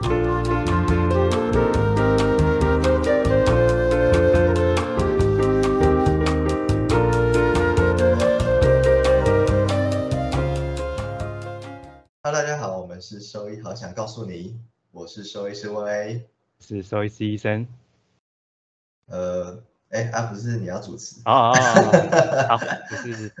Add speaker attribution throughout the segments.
Speaker 1: Hello，大家好，我们是兽医，好想告诉你，我是兽医师薇薇。
Speaker 2: 是兽医师医生。
Speaker 1: 呃，哎啊，不是你要主持
Speaker 2: 哦哦哦，好，就是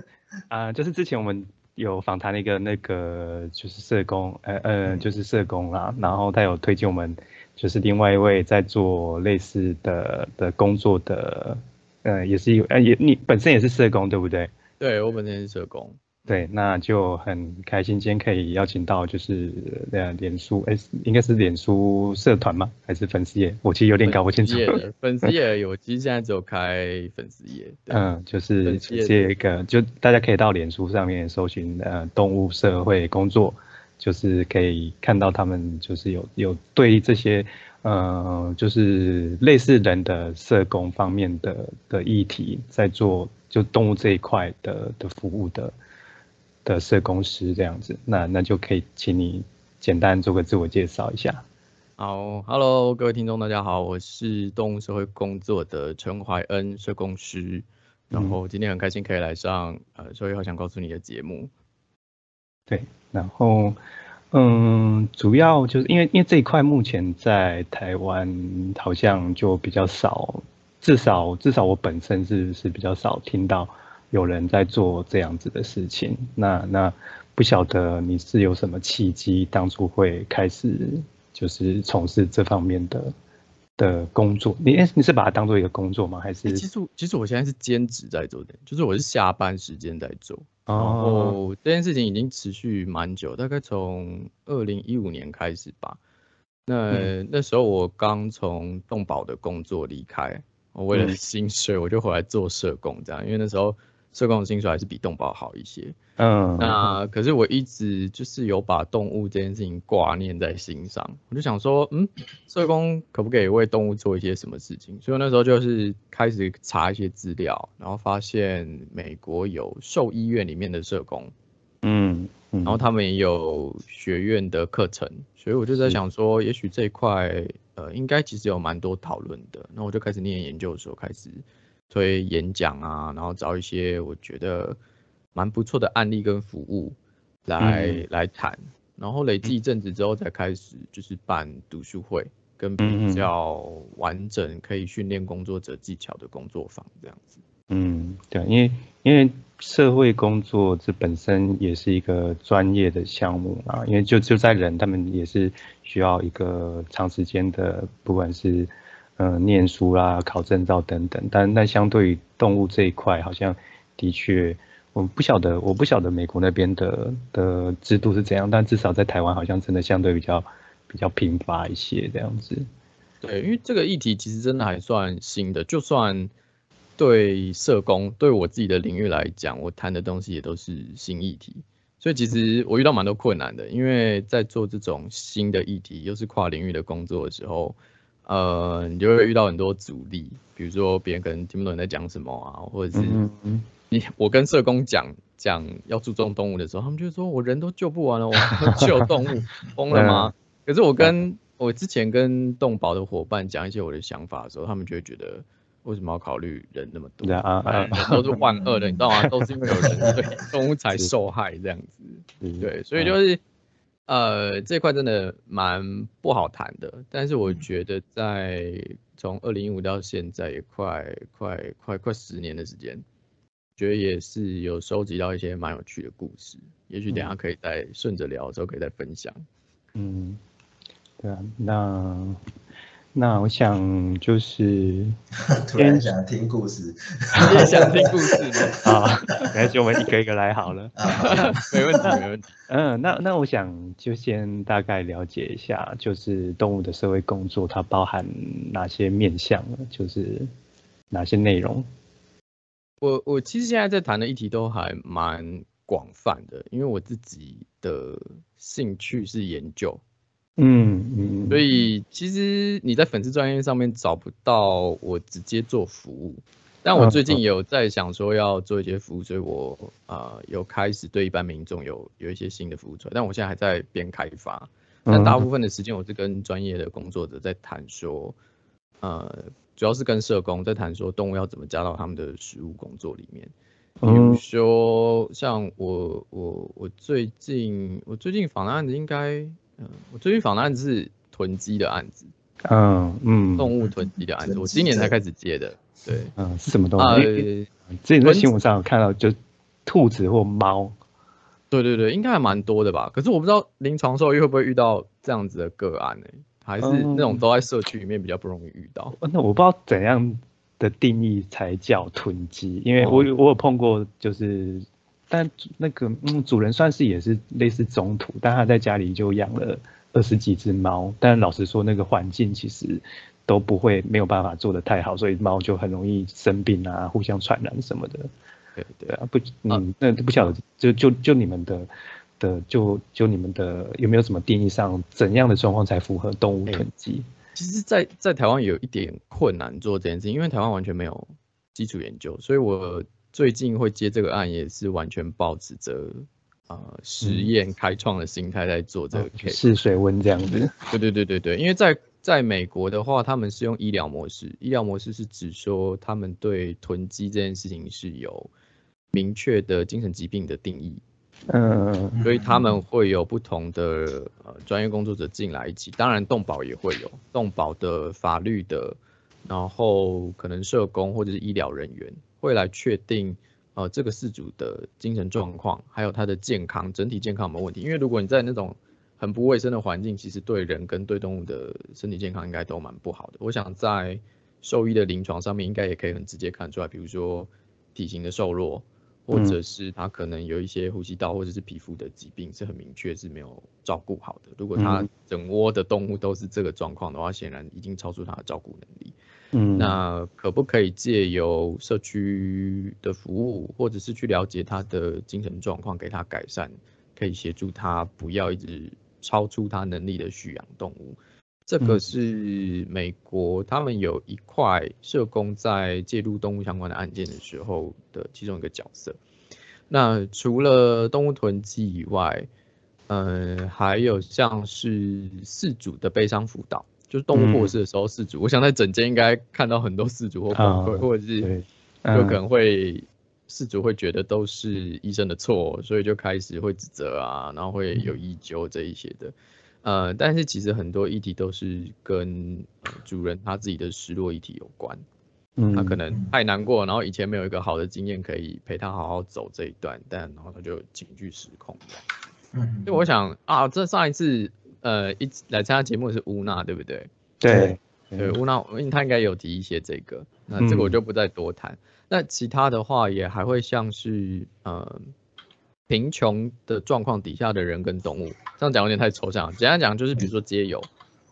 Speaker 2: 啊、就是之前我们有访谈了一个那个就是社工，呃呃，就是社工啦，然后他有推荐我们就是另外一位在做类似的的工作的，呃，也是有呃也你本身也是社工对不对？
Speaker 3: 对我本身是社工，
Speaker 2: 对，那就很开心今天可以邀请到就是呃脸书，哎，应该是脸书社团吗？还是粉丝页？我其实有点搞不清楚
Speaker 3: 粉丝。页有，其实现在只有开粉丝页。
Speaker 2: 嗯，就是这个，就大家可以到脸书上面搜寻呃动物社会工作，就是可以看到他们就是有有对这些呃就是类似人的社工方面的的议题在做就动物这一块的的服务的的社工师这样子，那那就可以请你简单做个自我介绍一下。
Speaker 3: 好，Hello，各位听众，大家好，我是动物社会工作的陈怀恩社工师，然
Speaker 2: 嗯
Speaker 3: 后今天很开心可以来上呃，所以好想告诉你的节目。
Speaker 2: 对，然后嗯，主要就是因为因为这一块目前在台湾好像就比较少，至少至少我本身是是比较少听到有人在做这样子的事情。那那不晓得你是有什么契机，当初会开始就是从事这方面的的工作？你诶你是把它当做一个工作吗？还是
Speaker 3: 诶其实其实我现在是兼职在做的，就是我是下班时间在做，然
Speaker 2: 哦
Speaker 3: 后这件事情已经持续蛮久，大概从二零一五年开始吧。那、
Speaker 2: 嗯
Speaker 3: 那时候我刚从动保的工作离开，我为了
Speaker 2: 嗯
Speaker 3: 薪水我就回来做社工，这样，因为那时候社工的薪水还是比动保好一些。
Speaker 2: 嗯
Speaker 3: 那可是我一直就是有把动物这件事情挂念在心上，我就想说，嗯，社工可不可以为动物做一些什么事情？所以那时候就是开始查一些资料，然后发现美国有兽医院里面的社工，
Speaker 2: 嗯嗯，
Speaker 3: 然后他们也有学院的课程，所以我就在想说，也许这一块呃应该其实有蛮多讨论的。那我就开始念研究所，开始推演讲啊，然后找一些我觉得蛮不错的案例跟服务来、
Speaker 2: 嗯。
Speaker 3: 来谈，然后累积一阵子之后，才开始就是办读书会，跟比较完整可以训练工作者技巧的工作坊这样子。
Speaker 2: 嗯，对，因为因为社会工作这本身也是一个专业的项目啊，因为就就在人，他们也是需要一个长时间的，不管是呃念书啦、考证照等等，但但相对于动物这一块，好像的确，我不晓得，我不晓得美国那边的的制度是怎样，但至少在台湾好像真的相对比较比较贫乏一些这样子。
Speaker 3: 对，因为这个议题其实真的还算新的，就算对社工对我自己的领域来讲，我谈的东西也都是新议题，所以其实我遇到蛮多困难的，因为在做这种新的议题，又是跨领域的工作的时候，呃，你就会遇到很多阻力，比如说别人可能听不懂你在讲什么啊，或者是你 我跟社工讲讲要注重动物的时候，他们就说我人都救不完了，我 救动物，疯了吗？可是我跟我之前跟动保的伙伴讲一些我的想法的时候，他们就会觉得为什么要考虑人那么多？
Speaker 2: 对啊啊
Speaker 3: 都是万恶的，你知道吗？都是因为有人 对动物才受害这样子。
Speaker 2: 嗯，
Speaker 3: 对，所以就是呃这块真的蛮不好谈的，但是我觉得在从二零一五到现在也快快快快十年的时间，觉得也是有收集到一些蛮有趣的故事，也许等下可以再顺着聊的时候可以再分享。
Speaker 2: 嗯，对啊，那那我想就是
Speaker 1: 突然想听故事
Speaker 3: 你也想听故事吗？
Speaker 2: 啊，没关系，我们一个一个来好了。
Speaker 3: 没问题，没问题。
Speaker 2: 嗯，那那我想就先大概了解一下，就是动物的社会工作它包含哪些面向呢？就是哪些内容？
Speaker 3: 我我其实现在在谈的议题都还蛮广泛的，因为我自己的兴趣是研究，
Speaker 2: 嗯嗯，
Speaker 3: 所以其实你在粉丝专业上面找不到我直接做服务，但我最近有在想说要做一些服务，所以我呃有开始对一般民众有有一些新的服务出来，但我现在还在边开发，但大部分的时间我是跟专业的工作者在谈说，呃，主要是跟社工在谈说动物要怎么加到他们的食物工作里面。比如说像我我我最近我最近访的案子应该，嗯，我最近访的案子是囤积的案子。
Speaker 2: 嗯嗯，
Speaker 3: 动物囤积的案子，我今年才开始接的。对，
Speaker 2: 嗯，是什么东西？之前在新闻上有看到，就兔子或猫。
Speaker 3: 对对对，应该还蛮多的吧？可是我不知道临床兽医会不会遇到这样子的个案呢？还是那种都在社区里面比较不容易遇到？
Speaker 2: 那我不知道怎样的定义才叫囤积，因为我我有碰过，就是但那个嗯，主人算是也是类似中途，但他在家里就养了。二十几只猫，但老实说，那个环境其实都不会没有办法做的太好，所以猫就很容易生病啊，互相传染什么的。对对啊，不，嗯，那不晓得，就就就你们的的，就就你们的有没有什么定义上，怎样的状况才符合动物囤积？
Speaker 3: 其实，在在台湾有一点困难做这件事，因为台湾完全没有基础研究，所以我最近会接这个案，也是完全抱持着。呃，实验开创的心态在做这个
Speaker 2: 试水温这样子。
Speaker 3: 对对对对对，因为在在美国的话，他们是用医疗模式，医疗模式是指说他们对囤积这件事情是有明确的精神疾病的定义。嗯，所以他们会有不同的呃专业工作者进来一起，当然动保也会有动保的法律的，然后可能社工或者是医疗人员会来确定。呃，这个事主的精神状况，还有他的健康，整体健康有没有问题？因为如果你在那种很不卫生的环境，其实对人跟对动物的身体健康应该都蛮不好的。我想在兽医的临床上面，应该也可以很直接看出来，比如说体型的瘦弱，或者是他可能有一些呼吸道或者是皮肤的疾病，是很明确是没有照顾好的。如果他整窝的动物都是这个状况的话，显然已经超出他的照顾能力。嗯，那可不可以借由社区的服务，或者是去了解他的精神状况，给他改善，可以协助他不要一直超出他能力的蓄养动物？这个是美国他们有一块社工在介入动物相关的案件的时候的其中一个角色。那除了动物囤积以外，嗯，还有像是四组的悲伤辅导。就是动物过世的时候，事主，我想在整间应该看到很多事主或崩溃，或者是有可能会事主会觉得都是医生的错，所以就开始会指责啊，然后会有依究这一些的。呃，但是其实很多议题都是跟主人他自己的失落议题有关。嗯，他可能太难过，然后以前没有一个好的经验可以陪他好好走这一段，但然后他就情绪失控。嗯，就我想啊，这上一次。呃，一来参加节目的是乌娜，对不对？
Speaker 2: 对，
Speaker 3: 对乌娜，因为他应该有提一些这个，那这个我就不再多谈。那其他的话也还会像是呃贫穷的状况底下的人跟动物，这样讲有点太抽象。简单讲就是，比如说街友，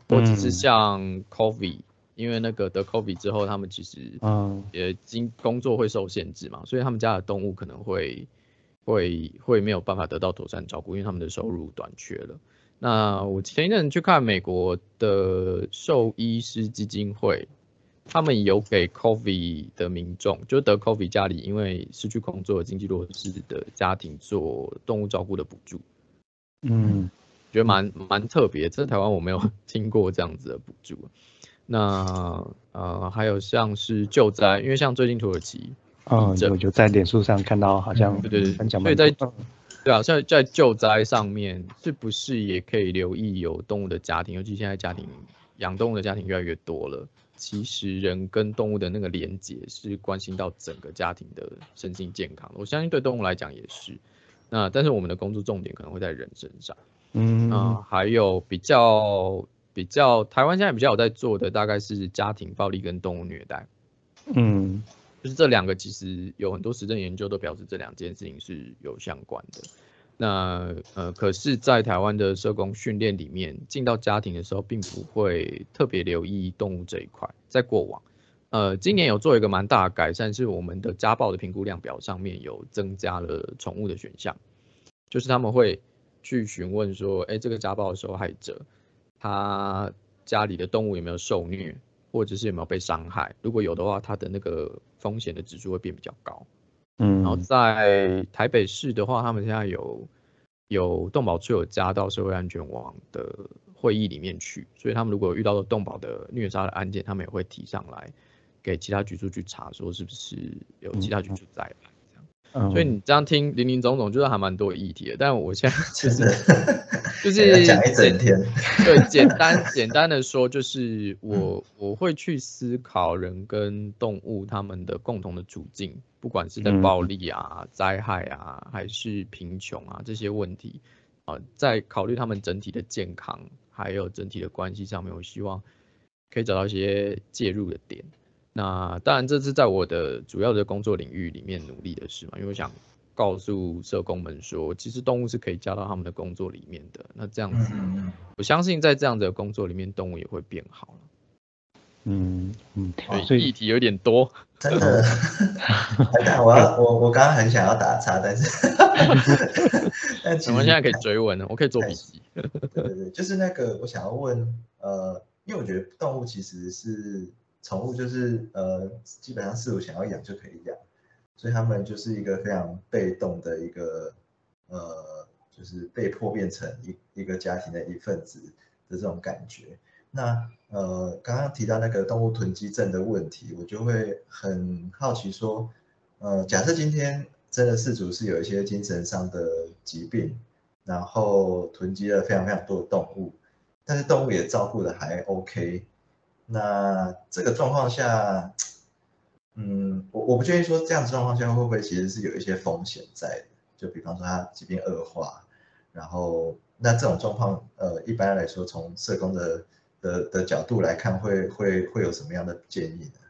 Speaker 3: 或者是像 Coffee，因为那个得 COVID 之后，他们其实嗯也经工作会受限制嘛，所以他们家的动物可能会会会没有办法得到妥善照顾，因为他们的收入短缺了。那我前一阵去看美国的兽医师基金会，他们有给 COVID 的民众，就得 COVID 家里因为失去工作、经济弱势的家庭做动物照顾的补助。嗯，觉得蛮蛮特别，在台湾我没有 听过这样子的补助。那呃，还有像是救灾，因为像最近土耳其，
Speaker 2: 嗯，我就在脸书上看到好像
Speaker 3: 对对对，所以在。对啊，在在救灾上面，是不是也可以留意有动物的家庭？尤其现在家庭养动物的家庭越来越多了，其实人跟动物的那个连结是关心到整个家庭的身心健康。我相信对动物来讲也是。那但是我们的工作重点可能会在人身上。嗯啊，还有比较比较台湾现在比较有在做的，大概是家庭暴力跟动物虐待。嗯。就是这两个其实有很多实证研究都表示这两件事情是有相关的。那呃，可是，在台湾的社工训练里面，进到家庭的时候，并不会特别留意动物这一块。在过往，呃，今年有做一个蛮大的改善，是我们的家暴的评估量表上面有增加了宠物的选项，就是他们会去询问说，哎，这个家暴的受害者，他家里的动物有没有受虐？或者是有没有被伤害？如果有的话，它的那个风险的指数会变比较高。嗯，然后在台北市的话，他们现在有有动保处有加到社会安全网的会议里面去，所以他们如果遇到了动保的虐杀的案件，他们也会提上来给其他局处去查，说是不是有其他局处在。所以你这样听林林总总，就是还蛮多议题的。但我现在就是就是
Speaker 1: 讲一整天，
Speaker 3: 对，简单 简单的说，就是我我会去思考人跟动物他们的共同的处境，不管是在暴力啊、灾害啊，还是贫穷啊这些问题。啊，在考虑他们整体的健康还有整体的关系上面，我希望可以找到一些介入的点。那当然，这是在我的主要的工作领域里面努力的事嘛，因为我想告诉社工们说，其实动物是可以加到他们的工作里面的。那这样子，我相信在这样的工作里面，动物也会变好了。
Speaker 2: 嗯嗯，
Speaker 3: 所以议题有点多，
Speaker 1: 真的。我要我我刚刚很想要打岔，但是，但
Speaker 3: 我们现在可以追问了，我可以做笔记。
Speaker 1: 对对对，就是那个我想要问，呃，因为我觉得动物其实是。宠物就是呃，基本上是我想要养就可以养，所以他们就是一个非常被动的一个呃，就是被迫变成一一个家庭的一份子的这种感觉。那呃，刚刚提到那个动物囤积症的问题，我就会很好奇说，呃，假设今天真的饲主是有一些精神上的疾病，然后囤积了非常非常多的动物，但是动物也照顾的还 OK。那这个状况下，嗯，我我不确定说这样的状况下会不会其实是有一些风险在的，就比方说他疾病恶化，然后那这种状况，呃，一般来说从社工的的的角度来看，会会会有什么样的建议呢？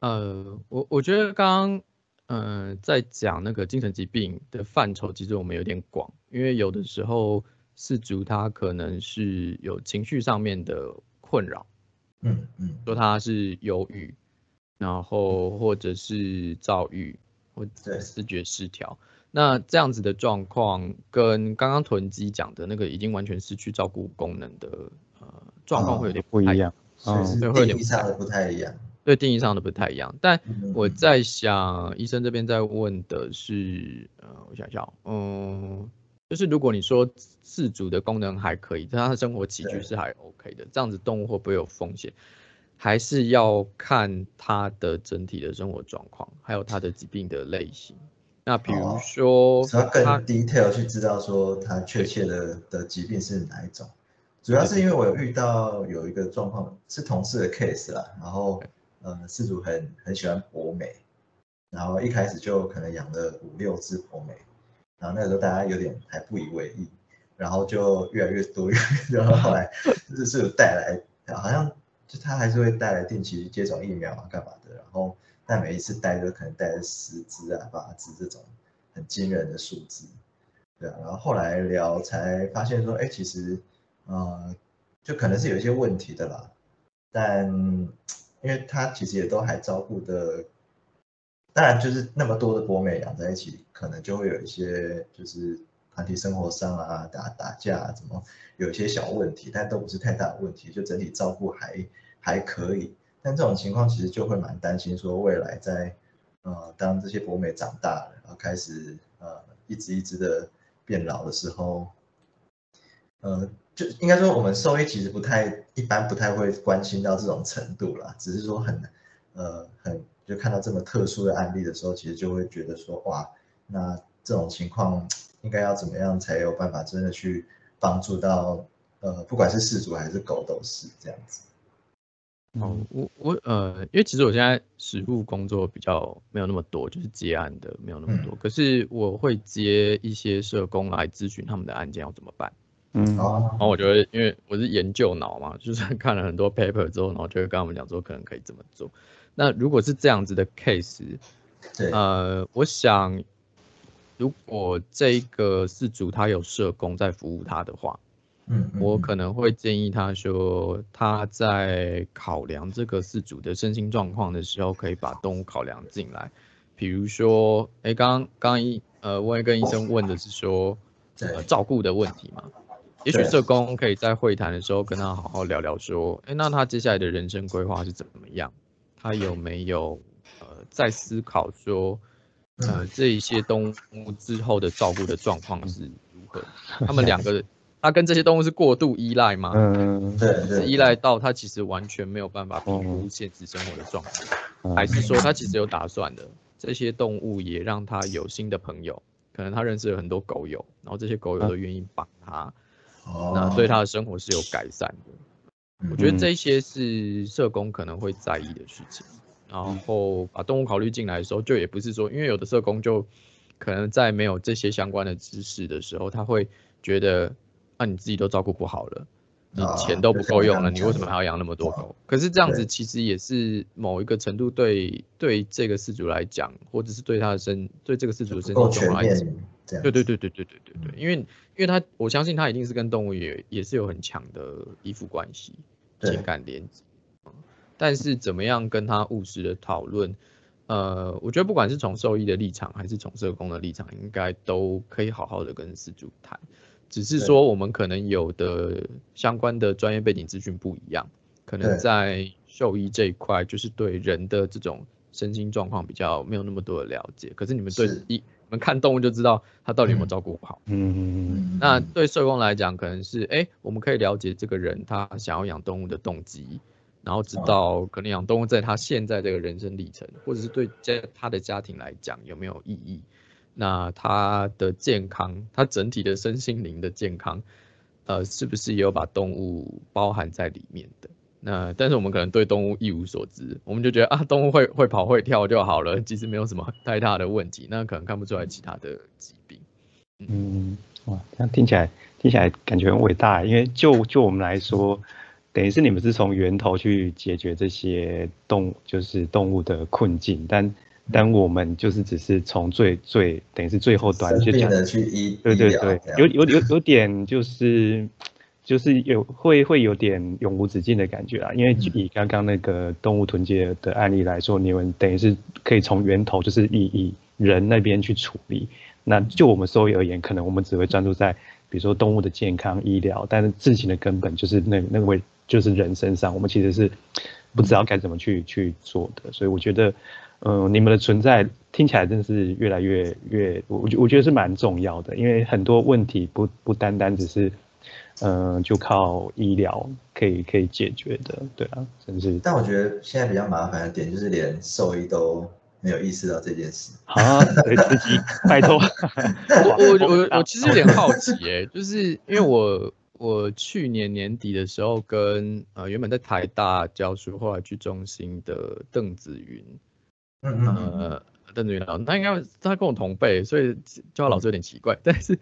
Speaker 3: 呃，我我觉得刚刚嗯在讲那个精神疾病的范畴，其实我们有点广，因为有的时候事主他可能是有情绪上面的困扰。
Speaker 1: 嗯嗯，
Speaker 3: 说他是忧郁，然后或者是躁郁，或者视觉失调，那这样子的状况跟刚刚囤积讲的那个已经完全失去照顾功能的呃状况会有点
Speaker 2: 不一样，
Speaker 1: 对，会有点定义上的不太一样，
Speaker 3: 对，定义上的不太一样。但我在想，医生这边在问的是，呃，我想想，嗯。就是如果你说自主的功能还可以，但它的生活起居是还 OK 的，这样子动物会不会有风险？还是要看他的整体的生活状况，还有他的疾病的类型。那比如说，
Speaker 1: 要更 detail 去知道说他确切的的疾病是哪一种。主要是因为我有遇到有一个状况是同事的 case 啦，然后呃，事主很很喜欢博美，然后一开始就可能养了五六只博美。然后那个时候大家有点还不以为意，然后就越来越多，然后后来就是有带来，好像就他还是会带来定期去接种疫苗啊，干嘛的。然后但每一次带就可能带了十只啊、八只这种很惊人的数字，对啊。然后后来聊才发现说，哎，其实呃，就可能是有一些问题的啦。但因为他其实也都还照顾的。当然，就是那么多的博美养在一起，可能就会有一些就是团体生活上啊，打打架怎么有些小问题，但都不是太大的问题，就整体照顾还还可以。但这种情况其实就会蛮担心，说未来在呃当这些博美长大了，然后开始呃一只一只的变老的时候，呃就应该说我们兽医其实不太一般，不太会关心到这种程度啦，只是说很呃很。就看到这么特殊的案例的时候，其实就会觉得说，哇，那这种情况应该要怎么样才有办法真的去帮助到，呃，不管是事主还是狗都是这样子。
Speaker 3: 哦，我我呃，因为其实我现在实务工作比较没有那么多，就是接案的没有那么多，可是我会接一些社工来咨询他们的案件要怎么办。
Speaker 2: 嗯，
Speaker 3: 然后我觉得，因为我是研究脑嘛，就是看了很多 paper 之后，然后就会跟他们讲说，可能可以怎么做。那如果是这样子的 case，呃，我想，如果这个事主他有社工在服务他的话，
Speaker 1: 嗯，
Speaker 3: 我可能会建议他说，他在考量这个事主的身心状况的时候，可以把动物考量进来。比如说，哎，刚刚刚一呃，问跟医生问的是说，呃，照顾的问题嘛，也许社工可以在会谈的时候跟他好好聊聊，说，哎，那他接下来的人生规划是怎么样？他有没有呃在思考说，呃这一些动物之后的照顾的状况是如何？他们两个，他跟这些动物是过度依赖吗？
Speaker 2: 嗯，
Speaker 1: 对对，
Speaker 3: 是依赖到他其实完全没有办法评估现实生活的状况，还是说他其实有打算的？这些动物也让他有新的朋友，可能他认识了很多狗友，然后这些狗友都愿意帮他，那对他的生活是有改善的。我觉得这些是社工可能会在意的事情。然后把动物考虑进来的时候，就也不是说，因为有的社工就可能在没有这些相关的知识的时候，他会觉得，啊，你自己都照顾不好了，你钱都不够用了，你为什么还要养那么多狗？可是这样子其实也是某一个程度对对这个事主来讲，或者是对他的身对这个事主的身体状况来讲，对对对对对对对对，因为因为他我相信他一定是跟动物也也是有很强的依附关系，情感连接。但是怎么样跟他务实的讨论，呃，我觉得不管是从兽医的立场还是从社工的立场，应该都可以好好的跟饲主谈。只是说我们可能有的相关的专业背景资讯不一样，可能在兽医这一块就是对人的这种身心状况比较没有那么多的了解。可是你们对一你们看动物就知道它到底有没有照顾好。嗯嗯嗯。那对社工来讲，可能是哎，我们可以了解这个人他想要养动物的动机。然后知道可能养动物在他现在这个人生历程，或者是对家他的家庭来讲有没有意义？那他的健康，他整体的身心灵的健康，呃，是不是也有把动物包含在里面的？那但是我们可能对动物一无所知，我们就觉得啊，动物会会跑会跳就好了，其实没有什么 太大的问题，那可能看不出来其他的疾病。
Speaker 2: 嗯，哇，这样听起来听起来感觉很伟大，因为就就我们来说。等于是你们是从源头去解决这些动，就是动物的困境，但但我们就是只是从最最等于是最后端
Speaker 1: 去讲，对
Speaker 2: 对对，有有有有点就是就是有会会有点永无止境的感觉啊，因为以刚刚那个动物囤积的案例来说，你们等于是可以从源头就是以以人那边去处理，那就我们收益而言，可能我们只会专注在比如说动物的健康医疗，但是事情的根本就是那那位。就是人身上，我们其实是不知道该怎么去去做的，所以我觉得，嗯，你们的存在听起来真是越来越越，我我觉得是蛮重要的，因为很多问题不不单单只是，嗯，就靠医疗可以可以解决的，对啊，真是。
Speaker 1: 但我觉得现在比较麻烦的点就是连兽医都没有意识到这件事
Speaker 2: 啊，对自己拜托。
Speaker 3: 我我我我其实有点好奇哎，就是因为我。我去年年底的时候，跟呃原本在台大教书，后来去中心的邓子云，呃邓子云老师，他应该他跟我同辈，所以叫他老师有点奇怪。但是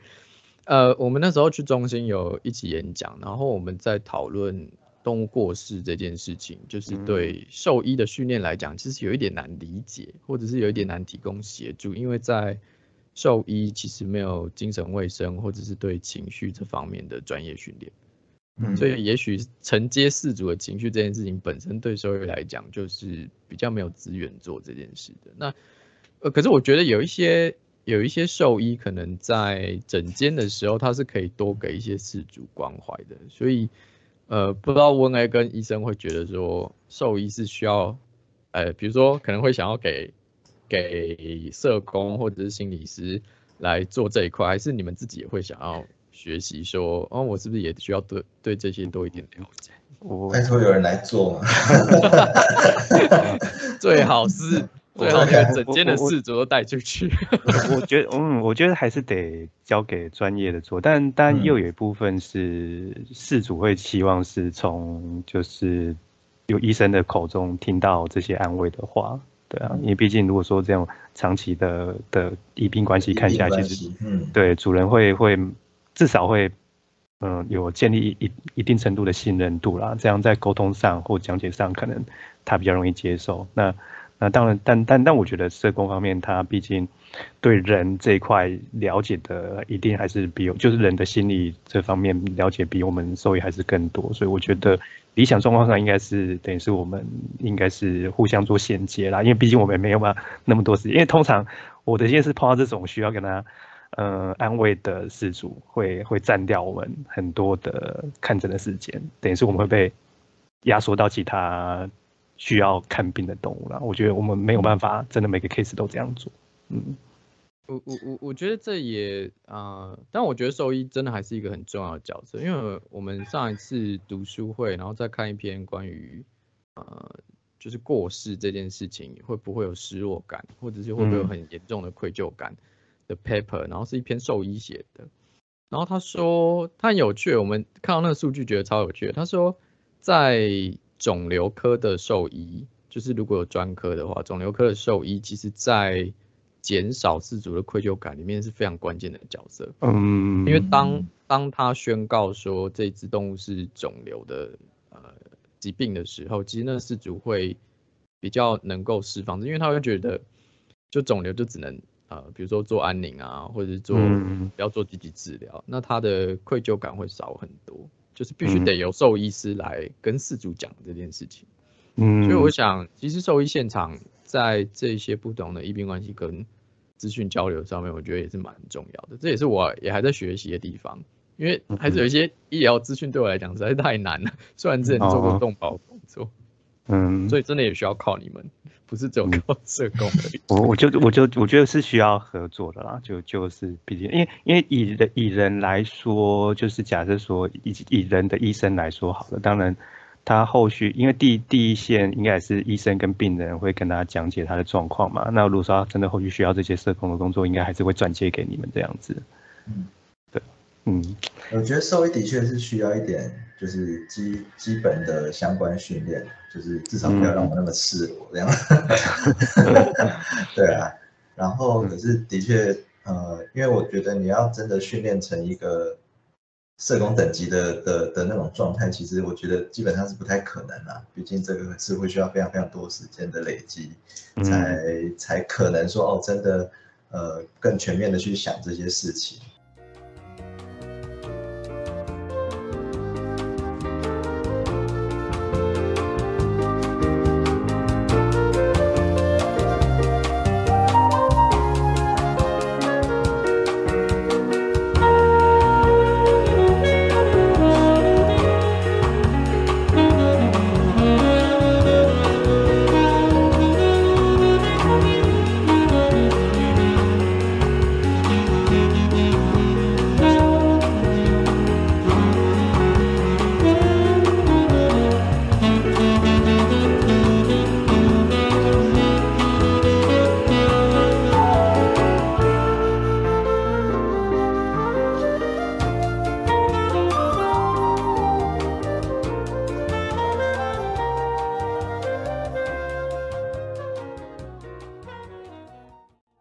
Speaker 3: 呃我们那时候去中心有一起演讲，然后我们在讨论动物过世这件事情，就是对兽医的训练来讲，其实有一点难理解，或者是有一点难提供协助，因为在兽医其实没有精神卫生或者是对情绪这方面的专业训练，嗯，所以也许承接事主的情绪这件事情本身对兽医来讲就是比较没有资源做这件事的。那呃，可是我觉得有一些有一些兽医可能在诊间的时候，他是可以多给一些事主关怀的。所以呃，不知道温 A 跟医生会觉得说兽医是需要，呃，比如说可能会想要给。给社工或者是心理师来做这一块，还是你们自己也会想要学习？说，哦，我是不是也需要对对这些多一点了解？
Speaker 1: 拜托有人来做，
Speaker 3: 最好是最好把整间的事主都带出去。
Speaker 2: 我觉得，嗯，我觉得还是得交给专业的做，但但又有一部分是事主会期望是从就是有医生的口中听到这些安慰的话。对啊，因为毕竟如果说这样长期的的医病关系看下来，其实嗯，对主人会会至少会嗯有建立一一定程度的信任度啦，这样在沟通上或讲解上可能他比较容易接受。那那当然，但但但我觉得社工方面，他毕竟对人这一块了解的一定还是比就是人的心理这方面了解比我们受益还是更多，所以我觉得。理想状况上应该是等于是我们应该是互相做衔接啦，因为毕竟我们没有嘛那么多时间。因为通常我的现在是碰到这种需要跟他呃安慰的事主，会会占掉我们很多的看诊的时间，等于是我们会被压缩到其他需要看病的动物了。我觉得我们没有办法真的每个 case 都这样做。嗯，
Speaker 3: 我我我我觉得这也啊、呃但我觉得兽医真的还是一个很重要的角色，因为我们上一次读书会，然后再看一篇关于呃就是过世这件事情会不会有失落感，或者是会不会有
Speaker 2: 嗯。
Speaker 3: 很严重的愧疚感的 paper，、然后是一篇兽医写的，然后他说他很有趣，我们看到那个数据觉得超有趣的，他说在肿瘤科的兽医，就是如果有专科的话，肿瘤科的兽医其实在减少饲主的愧疚感里面是非常关键的角色。
Speaker 2: 嗯，
Speaker 3: 因为当当他宣告说这只动物是肿瘤的呃疾病的时候，其实那个饲主会比较能够释放，因为他会觉得就肿瘤就只能呃比如说做安宁啊，或者是做
Speaker 2: 嗯
Speaker 3: 不要做积极治疗，那他的愧疚感会少很多，就是必须
Speaker 2: 嗯
Speaker 3: 得由兽医师来跟饲主讲这件事情。
Speaker 2: 嗯，
Speaker 3: 所以我想，其实兽医现场在这些不同的医病关系跟资讯交流上面，我觉得也是蛮重要的。这也是我也还在学习的地方，因为还是有一些医疗资讯对我来讲实在是太难了。虽然之前做过
Speaker 2: 哦
Speaker 3: 动保工作，
Speaker 2: 嗯，
Speaker 3: 所以真的也需要靠你们，不是只有靠社工而已。
Speaker 2: 我我就我就我觉得是需要合作的啦，就就是毕竟因为因为以人以人来说，就是假设说以以人的医生来说好了，当然他后续因为第第一线应该也是医生跟病人会跟他讲解他的状况嘛，那如果说他真的后续需要这些社工的工作，应该还是会转接给你们这样子。
Speaker 1: 嗯，
Speaker 2: 对，嗯
Speaker 1: 我觉得兽医的确是需要一点，就是基基本的相关训练，就是至少不要让我那么赤裸这样。对啊，然后可是的确，呃，因为我觉得你要真的训练成一个社工等级的的的那种状态，其实我觉得基本上是不太可能啦。毕竟这个是会需要非常非常多时间的累积，才才可能说哦，真的呃更全面的去想这些事情。